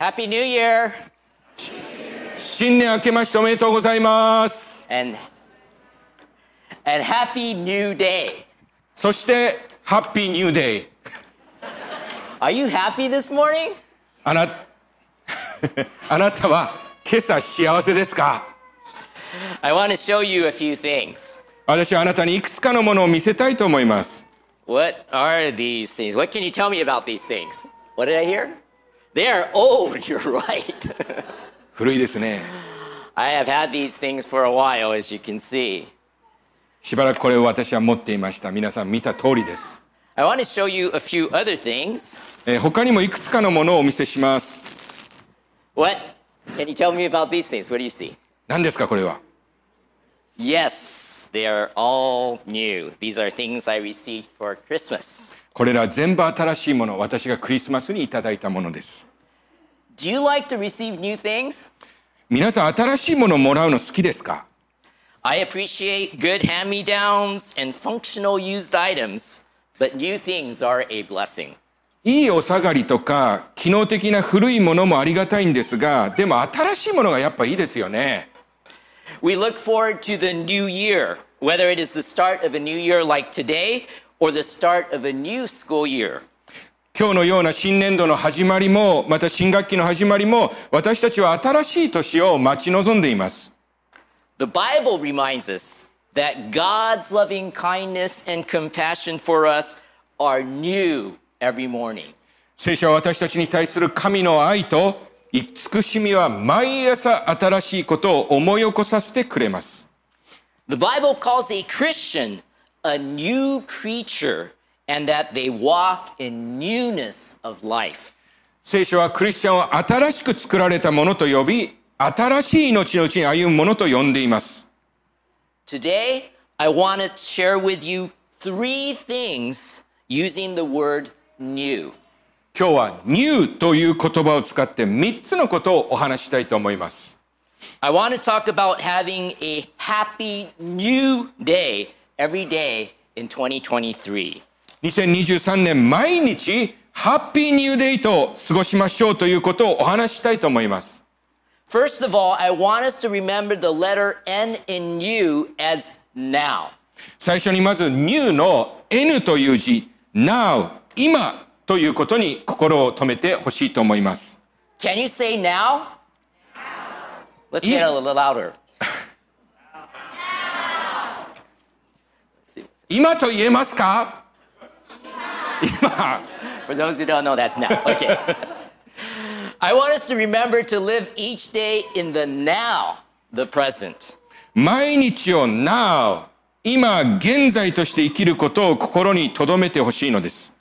Happy New Year! 新年明けましておめでとうございます And, and Happy New Day. そして、Happy New Day! Are you happy this morning? あなあなたは今朝幸せですか I want to show you a few things. 私はあなたにいくつかのものを見せたいと思います What are these things? What can you tell me about these things? What did I hear? They are old, you're right. 古いですね。I have had these things for a while, as you can see. しばらくこれを私は持っていました。皆さん見た通りです。I want to show you a few other things. えー他にもいくつかのものをお見せします。What? Can you tell me about these things? What do you see? 何ですかこれは Yes, they are all new. These are things I received for Christmas. これら全部新しいもの、私がクリスマスにいただいたものです。Do you like to receive new things? 皆さん新しいものをもらうの好きですか I appreciate good hand me downs and functional used items, but new things are a blessing. いいお下がりとか機能的な古いものもありがたいんですがでも新しいものがやっぱいいですよね We look forward to the new year, whether it is the start of a new year like today or the start of a new school year. 今日のような新年度の始まりもまた新学期の始まりも私たちは新しい年を待ち望んでいます The Bible reminds us that God's loving kindness and compassion for us are new every morning. 聖書は私たちに対する神の愛と慈しみは毎朝新しいことを思い起こさせてくれます The Bible calls a Christian a new creature and that they walk in newness of life. 聖書はクリスチャンを新しく作られたものと呼び新しい命のうちに歩むものと呼んでいます Today, I want to share with you three things using the word new. 今日は new という言葉を使って3つのことをお話ししたいと思います。I want to talk about having a happy new day every day in 2023. 2023年毎日ハッピーニューデイと過ごしましょうということをお話ししたいと思います。First of all, I want us to remember the letter N in new as now. 最初にまず new の N という字 now 今ということに心を止めてほしいと思います。Can you say now? Let's say it a little louder. 今と言えますか今 For those who don't know, that's now. Okay. I want us to remember to live each day in the now, the present. 毎日を now 今現在として生きることを心に留めてほしいのです。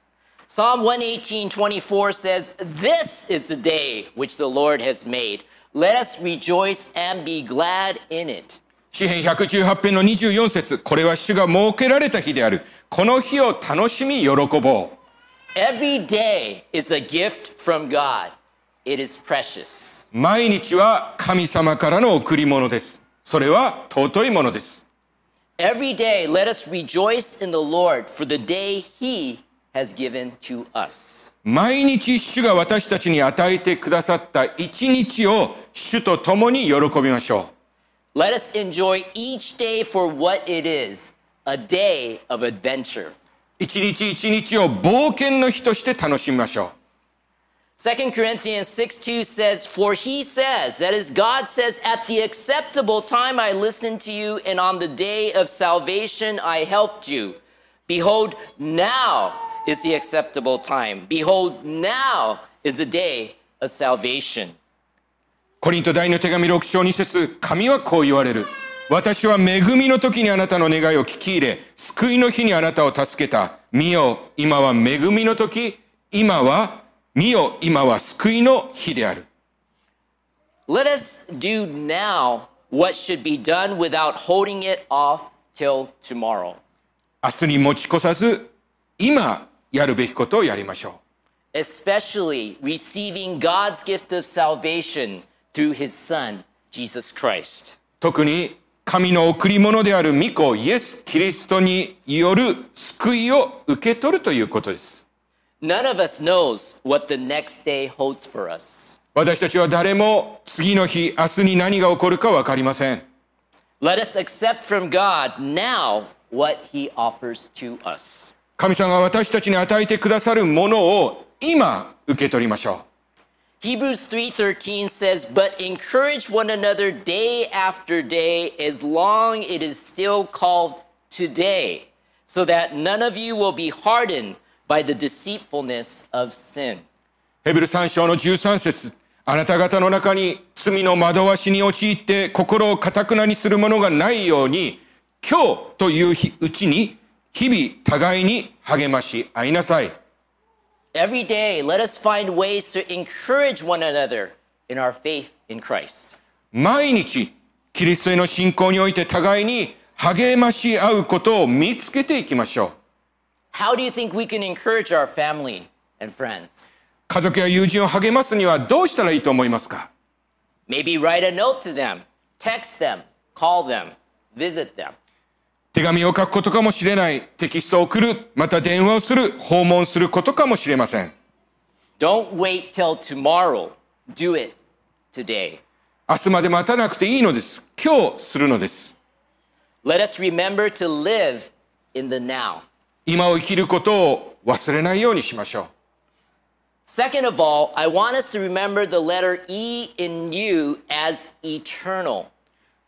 Psalm 118:24 says, "This is the day which the Lord has made. Let us rejoice and be glad in it." 詩編118編の24節これは主が設けられた日である。この日を楽しみ喜ぼう。Every day is a gift from God. It is precious. 毎日は神様からの贈り物です。それは尊いものです。Every day let us rejoice in the Lord for the day he has given to us. 毎日主が私たちに与えてくださった一日を主と共に喜びましょ Let us enjoy each day for what it is, a day of adventure. う。一日一日を冒険の日として楽しみましょう。 2 Corinthians 6 2 says, For he says, that is, God says, At the acceptable time I listened to you, and on the day of salvation I helped you. Behold, now is the acceptable time. Behold, now is the day of salvation. コリント第二の手紙6章2節神はこう言われる。私は恵みの時にあなたの願いを聞き入れ、救いの日にあなたを助けた。見よ、今は恵みの時、今は、見よ、今は救いの日である。Let us do now what should be done without holding it off till tomorrow. 明日に持ち越さず、今やるべきことをやりましょ especially receiving God's gift of salvation through his Son, Jesus Christ. う。特に神の贈り物である御子イエス・キリストによる救いを受け取るということです。None of us knows what the next day holds for us. 私たちは誰も次の日、明日に何が起こるか分かりません。Let us accept from God now what He offers to us. 神様が私たちに与えてくださるものを今受け取りましょう。Hebrews 3:13 says, "But encourage one another day after day as long it is still called today, so that none of you will be hardened by the deceitfulness of sin." ヘブル3章の13節あなた方の中に罪の惑わしに陥って心をかたくなにするものがないように、今日という日うちに日々互いに励まし合いなさい。 Every day, let us find ways to encourage one another in our faith in Christ. 毎日、キリストへの信仰において互いに励まし合うことを見つけていきましょう。 How do you think we can encourage our family and friends? 家族や友人を励ますにはどうしたらいいと思いますか Maybe write a note to them, text them, call them, visit them. 手紙を書くことかもしれない。テキストを送る。また電話をする。訪問することかもしれません。Don't wait till tomorrow. Do it today. 明日まで待たなくていいのです。今日するのです。Let us remember to live in the now. 今を生きることを忘れないようにしましょう。Second of all, I want us to remember the letter E in you as eternal.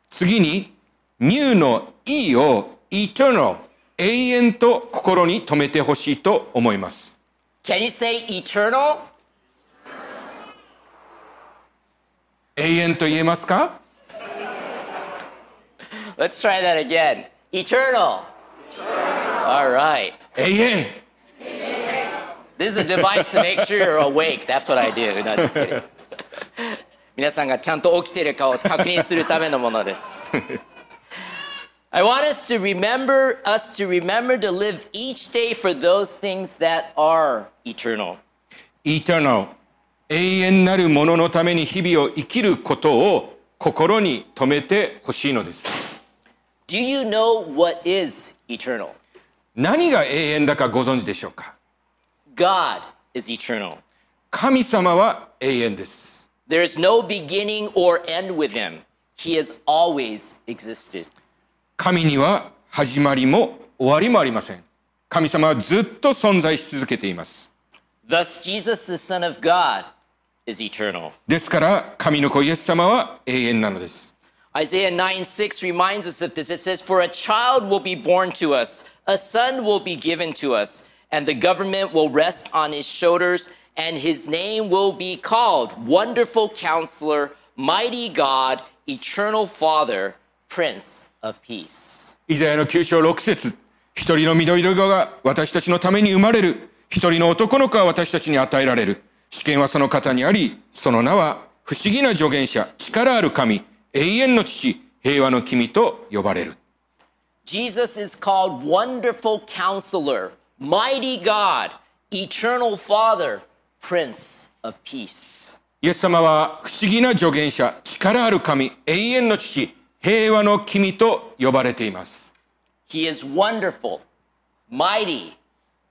次に、new の E を eternal、永遠と心に留めてほしいと思います。Can you say eternal? 永遠と言えますか Let's try that again. Eternal. All right. 永遠 This is a device to make sure you're awake. That's what I do. No, just kidding. 皆さんがちゃんと起きているかを確認するためのものです。I want us to remember us to remember to live each day for those things that are eternal. eternal 永遠なるもののために日々を生きることを心に留めてほしいのです。 Do you know what is eternal? 何が永遠だかご存知でしょうか God is eternal. 神様は永遠です。 There is no beginning or end with him. He has always existed. 神には始まりも終わりもありません。神様はずっと存在し続けています。 Thus, Jesus, the Son of God, is eternal. ですから神の子イエス様は永遠なのです。 Isaiah 9 6 reminds us of this. It says, For a child will be born to us, a son will be given to us, and the government will rest on his shoulders, and his name will be called Wonderful Counselor, Mighty God, Eternal Father, Prince of Peace. イザヤの9章6節一人の緑色が私たちのために生まれる。一人の男の子は私たちに与えられる。主権はその方にあり、その名は不思議な助言者、力ある神、永遠の父、平和の君と呼ばれる。Jesus is called Wonderful Counselor, Mighty God, Eternal Father, Prince of Peace. イエス様は不思議な助言者、力ある神、永遠の父、平和の君と呼ばれています。He is wonderful, mighty,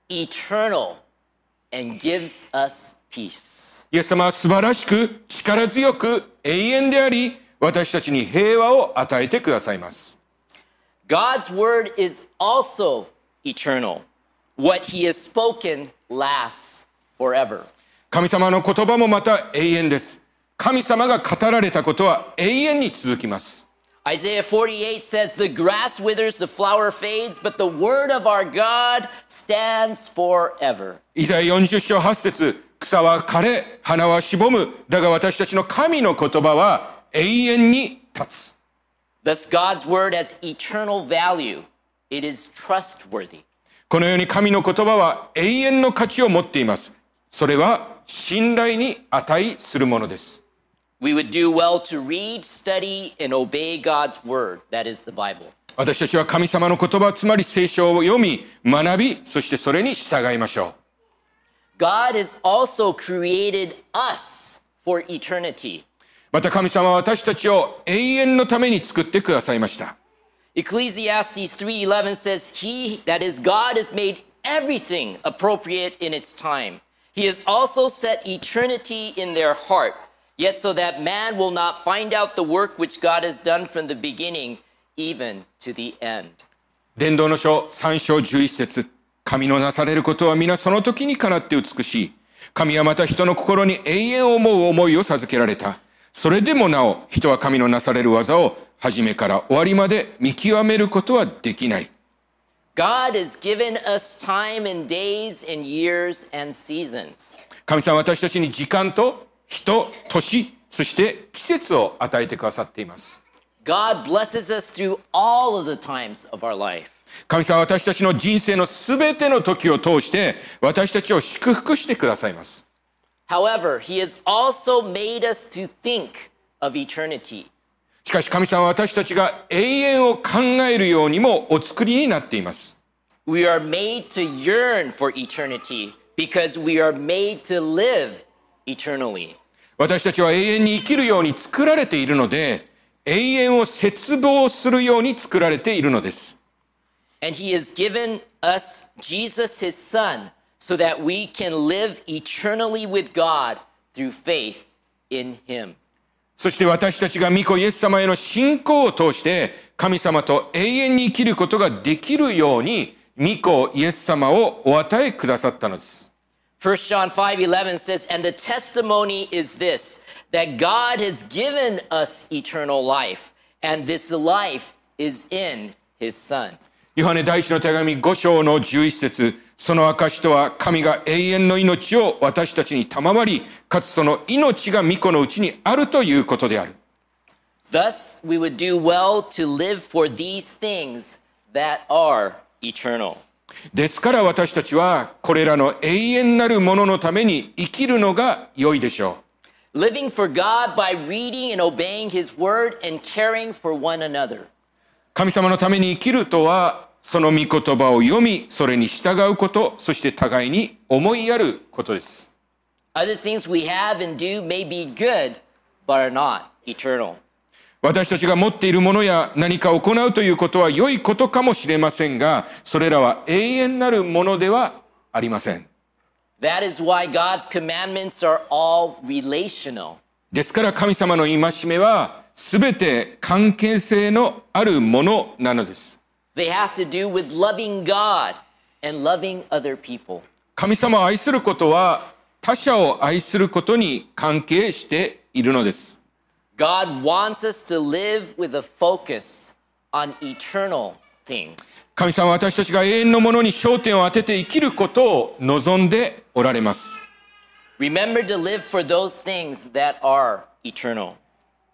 eternal, and gives us peace. イエス様は素晴らしく、力強く、永遠であり、私たちに平和を与えてくださいます。God's word is also eternal. What he has spoken lasts forever. 神様の言葉もまた永遠です。神様が語られたことは永遠に続きます。Isaiah 48 says, The grass withers, the flower fades, but the word of our God stands forever. イザヤ40章8節草は枯れ、花はしぼむ。だが私たちの神の言葉は永遠に立つ。Thus, God's word has eternal value. It is trustworthy. このように神の言葉は永遠の価値を持っています。それは信頼に値するものです。We would do well to read, study, and obey God's word. That is the Bible. 私たちは神様の言葉、つまり聖書を読み、学び、そしてそれに従いましょう。 God has also created us for eternity. また神様は私たちを永遠のために作ってくださいました。 Ecclesiastes 3:11 says, "He that is God has made everything appropriate in its time. He has also set eternity in their heart, Yet so that man will not find out the work which God has done from the beginning, even to the end. 伝道の書3章11節神のなされることは皆その時にかなって美しい。神はまた人の心に永遠を思う思いを授けられた。それでもなお、人は神のなされる技を初めから終わりまで見極めることはできない。God has given us time and days and years and seasons. 神様は私たちに時間と人、年、そして季節を与えてくださっています。God blesses us through all of the times of our life. 神様は私たちの人生のすべての時を通して私たちを祝福してくださいます。However, He has also made us to think of eternity. しかし神様は私たちが永遠を考えるようにもお作りになっています。We are made to yearn for eternity because we are made to live eternally. 私たちは永遠に生きるように作られているので永遠を切望するように作られているのです。And He has given us Jesus, His Son, so that we can live eternally with God through faith in Him. そして私たちが御子イエス様への信仰を通して神様と永遠に生きることができるように御子イエス様をお与えくださったのです。1 John 5:11 says, "And the testimony is this, that God has given us eternal life, and this life is in his son." ヨハネ第一の手紙5章の11節その証とは神が永遠の命を私たちに賜り、かつその命が御子のうちにあるということである。 Thus, we would do well to live for these things that are eternal. ですから私たちはこれらの永遠なるもののために生きるのが良いでしょう。Living for God by reading and obeying his word and caring for one another. 神様のために生きるとは、その御言葉を読み、それに従うこと、そして互いに思いやることです。Other things we have and do may be good, but are not eternal. 私たちが持っているものや何か行うということは良いことかもしれませんが、それらは永遠なるものではありません。That is why God's commandments are all relational. ですから神様の戒めは全て関係性のあるものなのです。They have to do with loving God and loving other people. 神様を愛することは他者を愛することに関係しているのです。God wants us to live with a focus on eternal things. 神様は私たちが永遠のものに焦点を当てて生きることを望んでおられます。 Remember to live for those things that are eternal.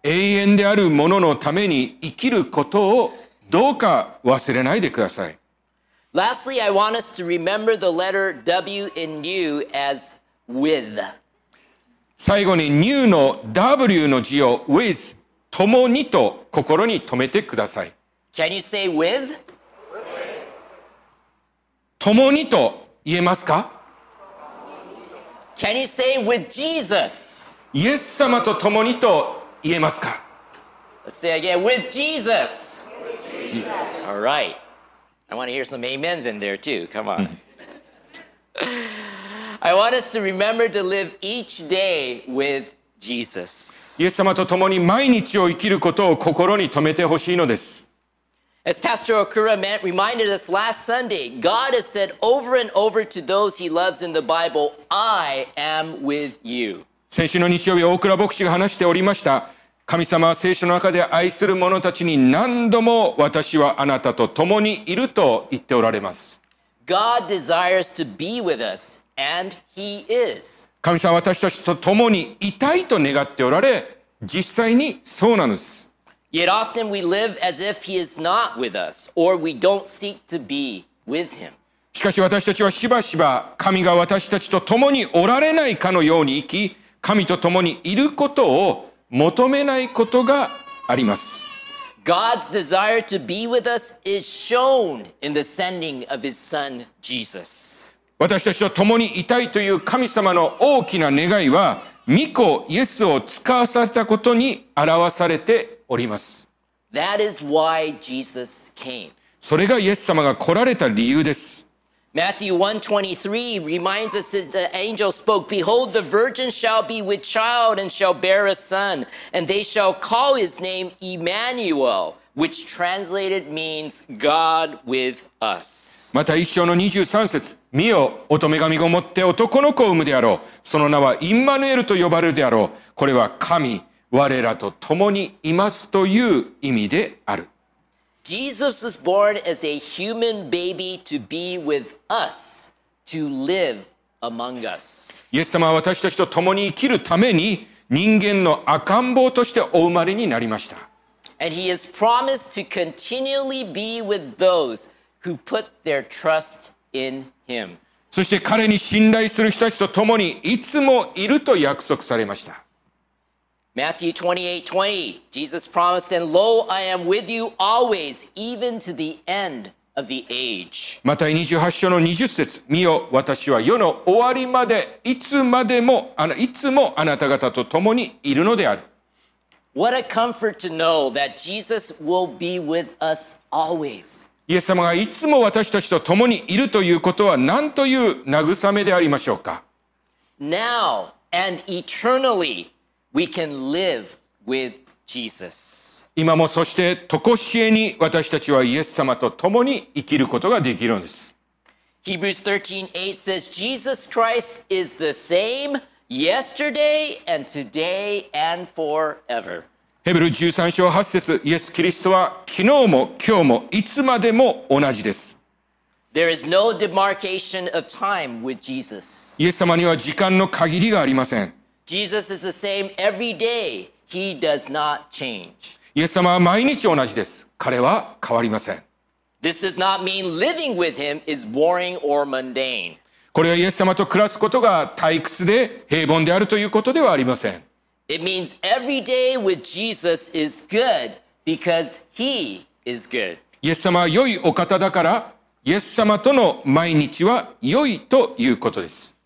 永遠であるもののために生きることをどうか忘れないでください。 Lastly, I want us to remember the letter W in you as with. 最後に new の W の字を with 共にと心に留めてください。Can you say with? 共にと言えますか Can you say with Jesus? イエス様と共にと言えますか Let's say again with Jesus. All right. I want to hear some amens in there too. Come on. I want us to remember to live each day with Jesus. イエス様と共に毎日を生きることを心に留めてほしいのです。As Pastor Okura reminded us last Sunday, God has said over and over to those he loves in the Bible, I am with you. 先週の日曜日、大倉牧師が話しておりました。神様は聖書の中で愛する者たちに何度も私はあなたと共にいると言っておられます。God desires to be with us, and he is. 神様は私たちと共にいたいと願っておられ、実際にそうなんです。Yet often we live as if he is not with us, or we don't seek to be with him. しかし私たちはしばしば神が私たちと共におられないかのように生き、神と共にいることを求めないことがあります。God's desire to be with us is shown in the sending of his son, Jesus. 私たちと共にいたいという神様の大きな願いは、御子イエスを使わされたことに表されております。That is why Jesus came. それがイエス様が来られた理由です。Matthew 123 reminds us that the angel spoke, Behold, the virgin shall be with child and shall bear a son, and they shall call his name Emmanuel, which translated means God with us. また一章の23節見よ、乙女神がもって男の子を産むであろう。その名はインマヌエルと呼ばれるであろう。これは神、我らと共にいますという意味である。Jesus was born as a human baby to be with us, to live among us. イエス様は私たちと共に生きるために人間の赤ん坊としてお生まれになりました。And he has promised to continually be with those who put their trust in him. そして彼に信頼する人たちと共にいつもいると約束されました。 Matthew 28 20, Jesus promised, And lo, I am with you always, even to the end of the age. また28章の20節見よ、私は世の終わりまで、いつまでも、あないつもあなた方と共にいるのである。 What a comfort to know that Jesus will be with us always. イエス様がいつも私たちと共にいるということは何という慰めでありましょうか Now and eternally, we can live with Jesus. 今もそして常しえに私たちはイエス様と共に生きることができるのです。Hebrews 13 8 says, Jesus Christ is the same yesterday and today and forever. ヘブル13章8節イエス・キリストは昨日も今日もいつまでも同じです。 There is no demarcation of time with Jesus. イエス様には時間の限りがありません。 Jesus is the same every day. He does not change. イエス様は毎日同じです。彼は変わりません。 This does not mean living with him is boring or mundane. これはイエス様と暮らすことが退屈で平凡であるということではありません。It means every day with Jesus is good because he is good. イエス様は良いお方だから、イエス様との毎日は良いということです。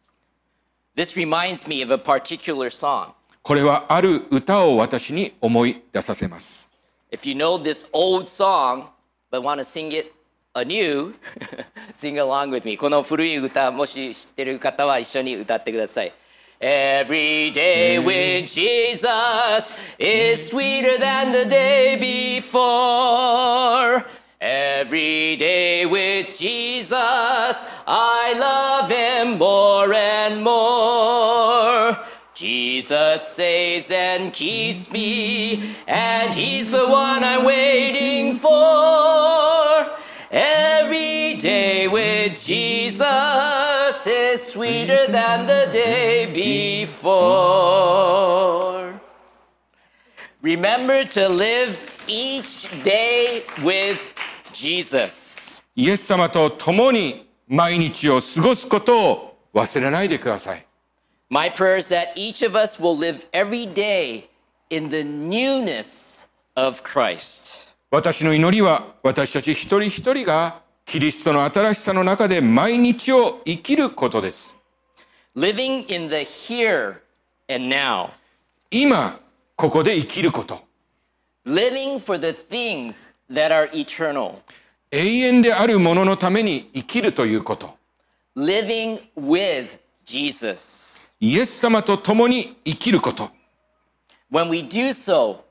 This reminds me of a particular song. これはある歌を私に思い出させます。If you know this old song but want to sing it anew, sing along with me. この古い歌、もし知ってる方は一緒に歌ってください。Every day with Jesus is sweeter than the day before. Every day with Jesus, I love him more and more. Jesus saves and keeps me, and he's the one I'm waiting for. Sweeter than the day before. Remember to live each day with Jesus. イエス様と共に毎日を過ごすことを忘れないでください。My prayer is that each of us will live every day in the newness of Christ. 私の祈りは私たち一人一人がキリストの新しさの中で毎日を生きることです。Living in the here and now. 今、ここで生きること。Living for the things that are eternal. 永遠であるもののために生きるということ。Living with Jesus. イエス様と共に生きること。When we do so,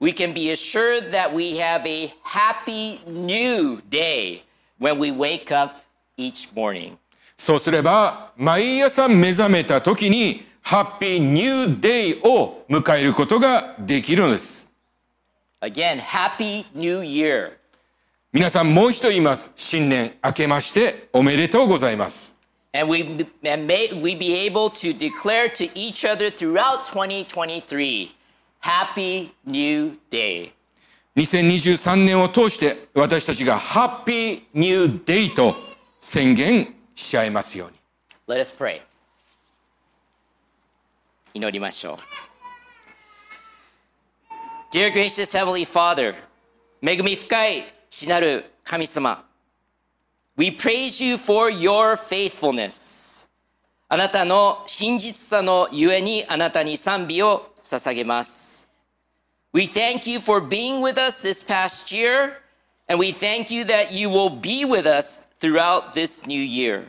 we can be assured that we have a happy new day そうすれば、毎朝目覚めたときに、ハッピーニューデイを迎えることができるのです。Again, happy new 皆さんもう一度言います。新年明けましておめでとうございます。2023, happy new day. 2023年を通して私たちがハッピーニューデイと宣言しちゃいますように。Let us pray. 祈りましょう。Dear gracious Heavenly Father, 恵み深い父なる神様、We praise you for your faithfulness. あなたの真実さのゆえにあなたに賛美を捧げます。We thank you for being with us this past year, and we thank you that you will be with us throughout this new year.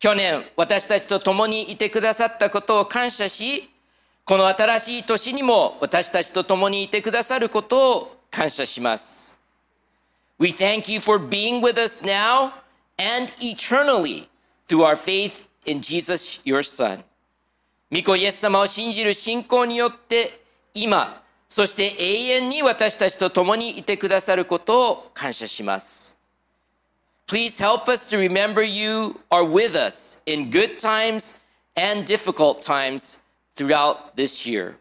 去年、私たちと共にいてくださったことを感謝し、この新しい年にも私たちと共にいてくださることを感謝します。We thank you for being with us now and eternally through our faith in Jesus, your Son. 御子イエス様を信じる信仰によって今、そして永遠に私たちと共にいてくださることを感謝します。Please help us to remember you are with us in good times and difficult times throughout this year.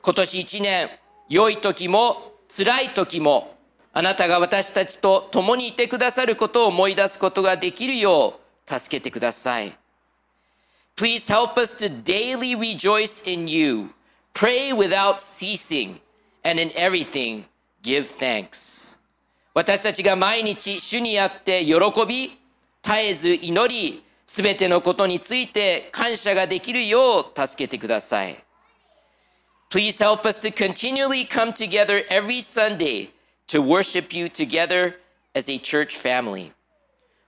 今年一年、良い時も辛い時も、あなたが私たちと共にいてくださることを思い出すことができるよう助けてください。Please help us to daily rejoice in you, pray without ceasing, and in everything give thanks. 私たちが毎日主にあって喜び、絶えず祈り、すべてのことについて感謝ができるよう助けてください。Please help us to continually come together every Sunday to worship you together as a church family.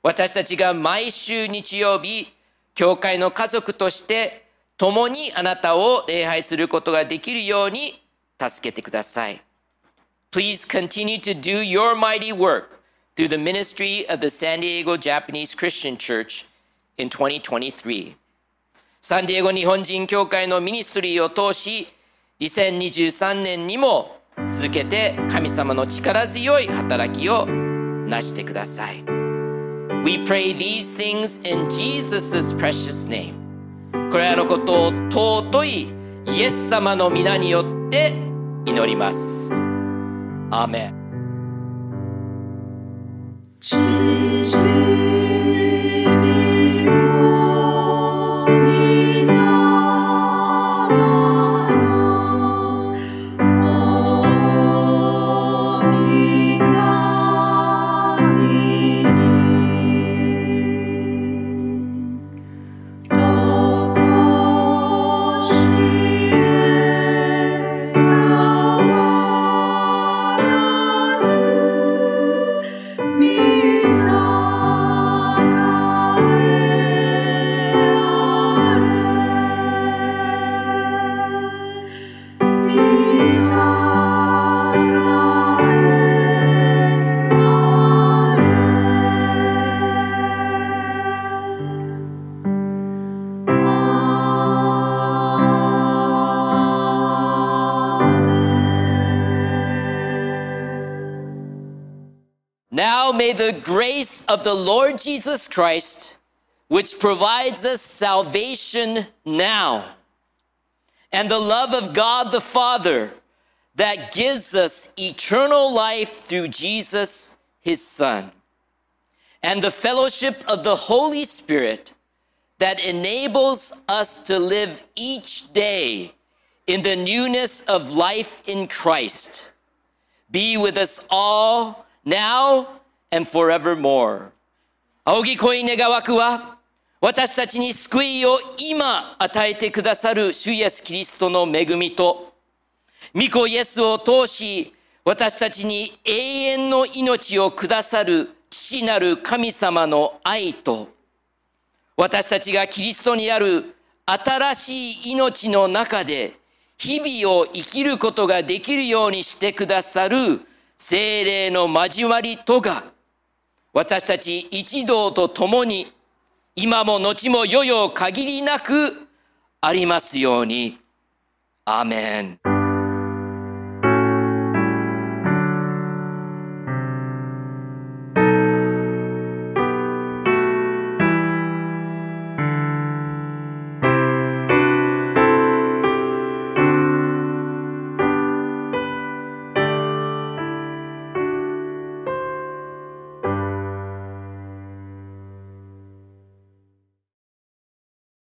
私たちが毎週日曜日、教会の家族として共にあなたを礼拝することができるように助けてください。Please continue to do your mighty work through the ministry of the San Diego Japanese Christian Church in 2023. サンディエゴ日本人教会のミニストリーを通し、2023年にも続けて神様の力強い働きをなしてください。We pray these things in Jesus' precious name. これらのことを尊いイエス様の皆によって祈ります。アーメン。Of the Lord Jesus Christ, which provides us salvation now, and the love of God the Father that gives us eternal life through Jesus, his Son, and the fellowship of the Holy Spirit that enables us to live each day in the newness of life in Christ. Be with us all now and forevermore. 仰ぎ恋願わくは私たちに救いを今与えてくださる主イエス・キリストの恵みと御子イエスを通し私たちに永遠の命をくださる父なる神様の愛と私たちがキリストにある新しい命の中で日々を生きることができるようにしてくださる精霊の交わりとが私たち一同と共に今も後も世々限りなくありますように。アーメン。